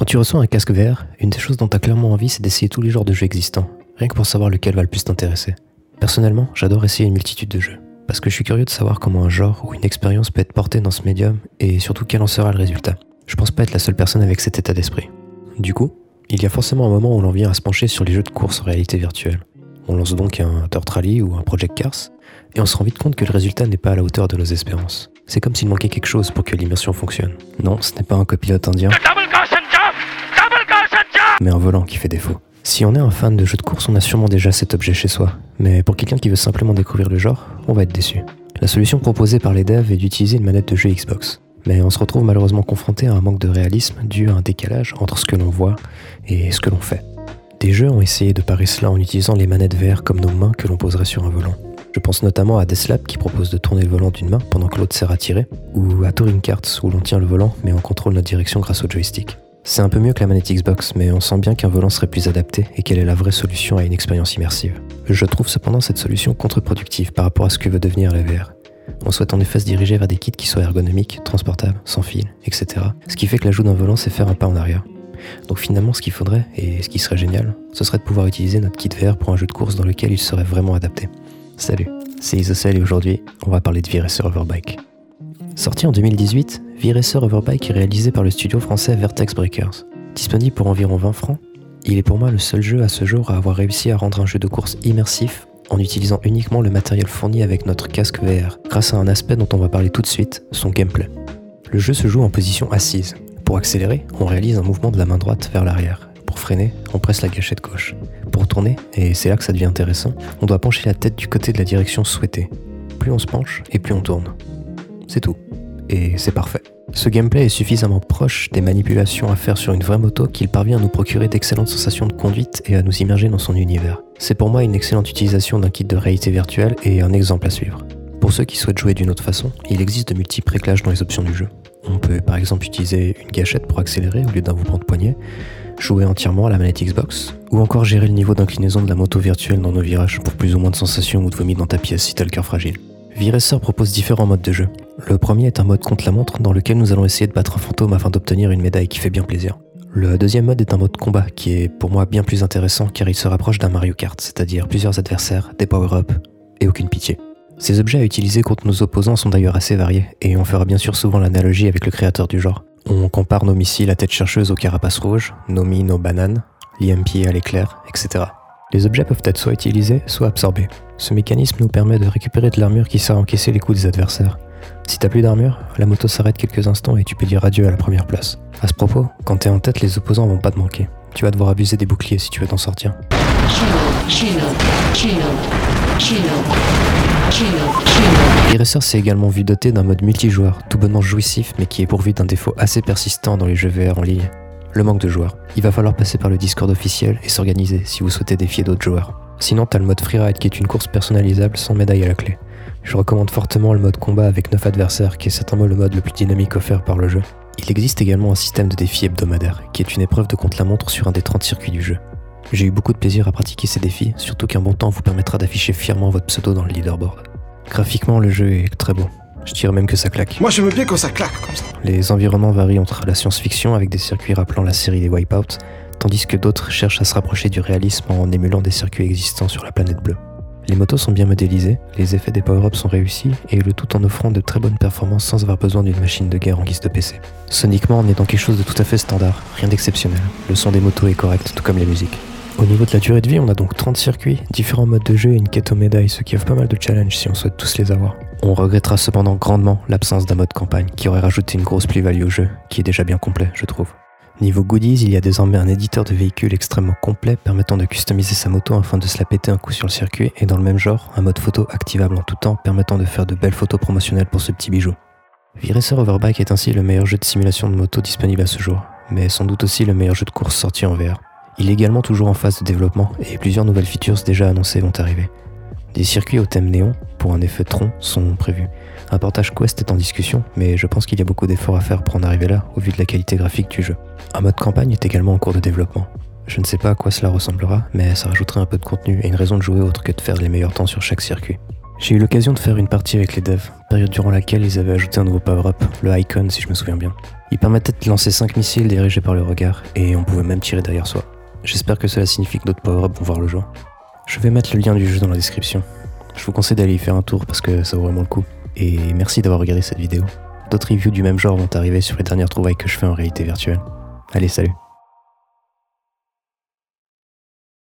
Quand tu reçois un casque VR, une des choses dont tu as clairement envie, c'est d'essayer tous les genres de jeux existants, rien que pour savoir lequel va le plus t'intéresser. Personnellement, j'adore essayer une multitude de jeux, parce que je suis curieux de savoir comment un genre ou une expérience peut être portée dans ce médium et surtout quel en sera le résultat. Je pense pas être la seule personne avec cet état d'esprit. Du coup, il y a forcément un moment où l'on vient à se pencher sur les jeux de course en réalité virtuelle. On lance donc un Dirt Rally ou un Project Cars, et on se rend vite compte que le résultat n'est pas à la hauteur de nos espérances. C'est comme s'il manquait quelque chose pour que l'immersion fonctionne. Non, ce n'est pas un copilote indien, mais un volant qui fait défaut. Si on est un fan de jeux de course, on a sûrement déjà cet objet chez soi. Mais pour quelqu'un qui veut simplement découvrir le genre, on va être déçu. La solution proposée par les devs est d'utiliser une manette de jeu Xbox. Mais on se retrouve malheureusement confronté à un manque de réalisme dû à un décalage entre ce que l'on voit et ce que l'on fait. Des jeux ont essayé de parer cela en utilisant les manettes VR comme nos mains que l'on poserait sur un volant. Je pense notamment à Deslab qui propose de tourner le volant d'une main pendant que l'autre sert à tirer, ou à Touring Karts où l'on tient le volant mais on contrôle notre direction grâce au joystick. C'est un peu mieux que la manette Xbox, mais on sent bien qu'un volant serait plus adapté et qu'elle est la vraie solution à une expérience immersive. Je trouve cependant cette solution contre-productive par rapport à ce que veut devenir la VR. On souhaite en effet se diriger vers des kits qui soient ergonomiques, transportables, sans fil, etc. Ce qui fait que l'ajout d'un volant, c'est faire un pas en arrière. Donc finalement, ce qu'il faudrait, et ce qui serait génial, ce serait de pouvoir utiliser notre kit VR pour un jeu de course dans lequel il serait vraiment adapté. Salut, c'est Isocel et aujourd'hui, on va parler de V-Racer Overbike. Sorti en 2018, V-Racer Overbike est réalisé par le studio français Vertex Breakers. Disponible pour environ 20 francs, il est pour moi le seul jeu à ce jour à avoir réussi à rendre un jeu de course immersif en utilisant uniquement le matériel fourni avec notre casque VR, grâce à un aspect dont on va parler tout de suite, son gameplay. Le jeu se joue en position assise. Pour accélérer, on réalise un mouvement de la main droite vers l'arrière. Pour freiner, on presse la gâchette gauche. Pour tourner, et c'est là que ça devient intéressant, on doit pencher la tête du côté de la direction souhaitée. Plus on se penche, et plus on tourne. C'est tout. Et c'est parfait. Ce gameplay est suffisamment proche des manipulations à faire sur une vraie moto qu'il parvient à nous procurer d'excellentes sensations de conduite et à nous immerger dans son univers. C'est pour moi une excellente utilisation d'un kit de réalité virtuelle et un exemple à suivre. Pour ceux qui souhaitent jouer d'une autre façon, il existe de multiples réglages dans les options du jeu. On peut par exemple utiliser une gâchette pour accélérer au lieu d'un mouvement de poignet, jouer entièrement à la manette Xbox, ou encore gérer le niveau d'inclinaison de la moto virtuelle dans nos virages pour plus ou moins de sensations ou de vomi dans ta pièce si t'as le cœur fragile. V-Racer propose différents modes de jeu. Le premier est un mode contre la montre dans lequel nous allons essayer de battre un fantôme afin d'obtenir une médaille qui fait bien plaisir. Le deuxième mode est un mode combat qui est pour moi bien plus intéressant car il se rapproche d'un Mario Kart, c'est-à-dire plusieurs adversaires, des power-ups et aucune pitié. Ces objets à utiliser contre nos opposants sont d'ailleurs assez variés et on fera bien sûr souvent l'analogie avec le créateur du genre. On compare nos missiles à tête chercheuse aux carapaces rouges, nos mines aux bananes, l'IMP à l'éclair, etc. Les objets peuvent être soit utilisés, soit absorbés. Ce mécanisme nous permet de récupérer de l'armure qui sert à encaisser les coups des adversaires. Si t'as plus d'armure, la moto s'arrête quelques instants et tu peux dire adieu à la première place. À ce propos, quand t'es en tête, les opposants vont pas te manquer. Tu vas devoir abuser des boucliers si tu veux t'en sortir. Eraser s'est également vu doté d'un mode multijoueur, tout bonnement jouissif mais qui est pourvu d'un défaut assez persistant dans les jeux VR en ligne. Le manque de joueurs. Il va falloir passer par le Discord officiel et s'organiser si vous souhaitez défier d'autres joueurs. Sinon, t'as le mode freeride qui est une course personnalisable sans médaille à la clé. Je recommande fortement le mode combat avec 9 adversaires qui est certainement le mode le plus dynamique offert par le jeu. Il existe également un système de défi hebdomadaire qui est une épreuve de contre-la-montre sur un des 30 circuits du jeu. J'ai eu beaucoup de plaisir à pratiquer ces défis, surtout qu'un bon temps vous permettra d'afficher fièrement votre pseudo dans le leaderboard. Graphiquement, le jeu est très beau. Je dirais même que ça claque. Moi, je me plais quand ça claque comme ça. Les environnements varient entre la science-fiction avec des circuits rappelant la série des Wipeout, tandis que d'autres cherchent à se rapprocher du réalisme en émulant des circuits existants sur la planète bleue. Les motos sont bien modélisées, les effets des power-ups sont réussis, et le tout en offrant de très bonnes performances sans avoir besoin d'une machine de guerre en guise de PC. Soniquement, on est dans quelque chose de tout à fait standard, rien d'exceptionnel. Le son des motos est correct, tout comme les musiques. Au niveau de la durée de vie, on a donc 30 circuits, différents modes de jeu et une quête aux médailles, ce qui offre pas mal de challenges si on souhaite tous les avoir. On regrettera cependant grandement l'absence d'un mode campagne qui aurait rajouté une grosse plus-value au jeu, qui est déjà bien complet, je trouve. Niveau goodies, il y a désormais un éditeur de véhicules extrêmement complet permettant de customiser sa moto afin de se la péter un coup sur le circuit et dans le même genre, un mode photo activable en tout temps permettant de faire de belles photos promotionnelles pour ce petit bijou. V-Racer Overbike est ainsi le meilleur jeu de simulation de moto disponible à ce jour, mais sans doute aussi le meilleur jeu de course sorti en VR. Il est également toujours en phase de développement et plusieurs nouvelles features déjà annoncées vont arriver. Des circuits au thème néon, pour un effet tronc, sont prévus. Un portage Quest est en discussion, mais je pense qu'il y a beaucoup d'efforts à faire pour en arriver là, au vu de la qualité graphique du jeu. Un mode campagne est également en cours de développement. Je ne sais pas à quoi cela ressemblera, mais ça rajouterait un peu de contenu et une raison de jouer autre que de faire les meilleurs temps sur chaque circuit. J'ai eu l'occasion de faire une partie avec les devs, période durant laquelle ils avaient ajouté un nouveau power-up, le Icon si je me souviens bien. Il permettait de lancer 5 missiles dirigés par le regard, et on pouvait même tirer derrière soi. J'espère que cela signifie que d'autres power-up vont voir le jour. Je vais mettre le lien du jeu dans la description. Je vous conseille d'aller y faire un tour parce que ça vaut vraiment le coup. Et merci d'avoir regardé cette vidéo. D'autres reviews du même genre vont arriver sur les dernières trouvailles que je fais en réalité virtuelle. Allez, salut